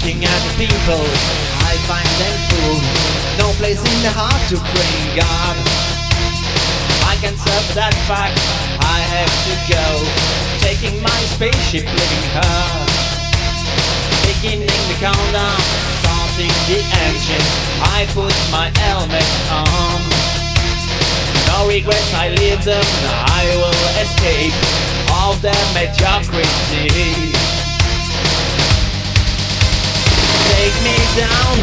the people, I find them full. No place in the heart to bring God. I can serve that fact, I have to go. Taking my spaceship, leaving her. Beginning the countdown, starting the engine. I put my helmet on. No regrets, I leave them, I will escape all the mediocrity. Me down,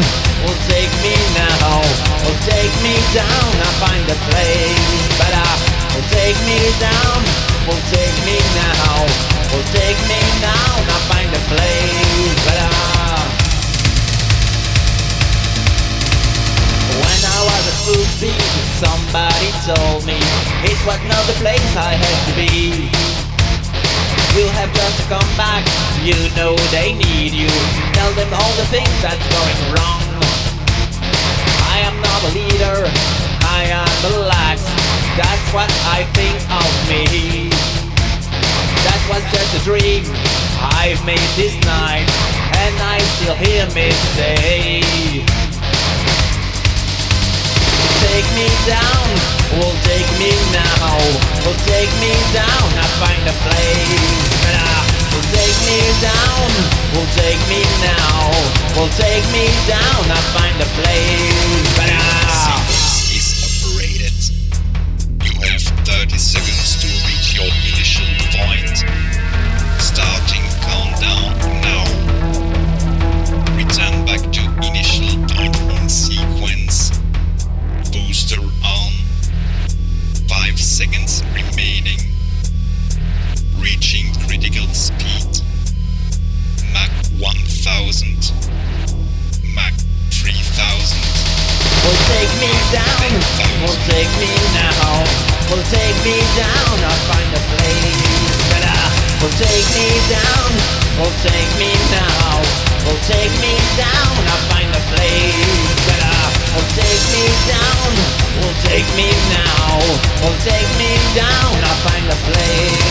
will take me now, will take me down, I find a place better. Will take me down, will take me now, will take me down, I find a place better. When I was full speed, somebody told me it was not the place I had to be. Have just come back, you know they need you. Tell them all the things that's going wrong. I am not a leader, I am relaxed. That's what I think of me. That was just a dream I've made this night, and I still hear me say. Take me down, will take me now, will take me now, will take me down. I find a place Mach 3000. Will take me down, will take me now, will take me down. I'll find a place better. Will take me down, will take me now, will take me down. I'll find a place better. Will take me down, will take me now, will take me down. I'll find a place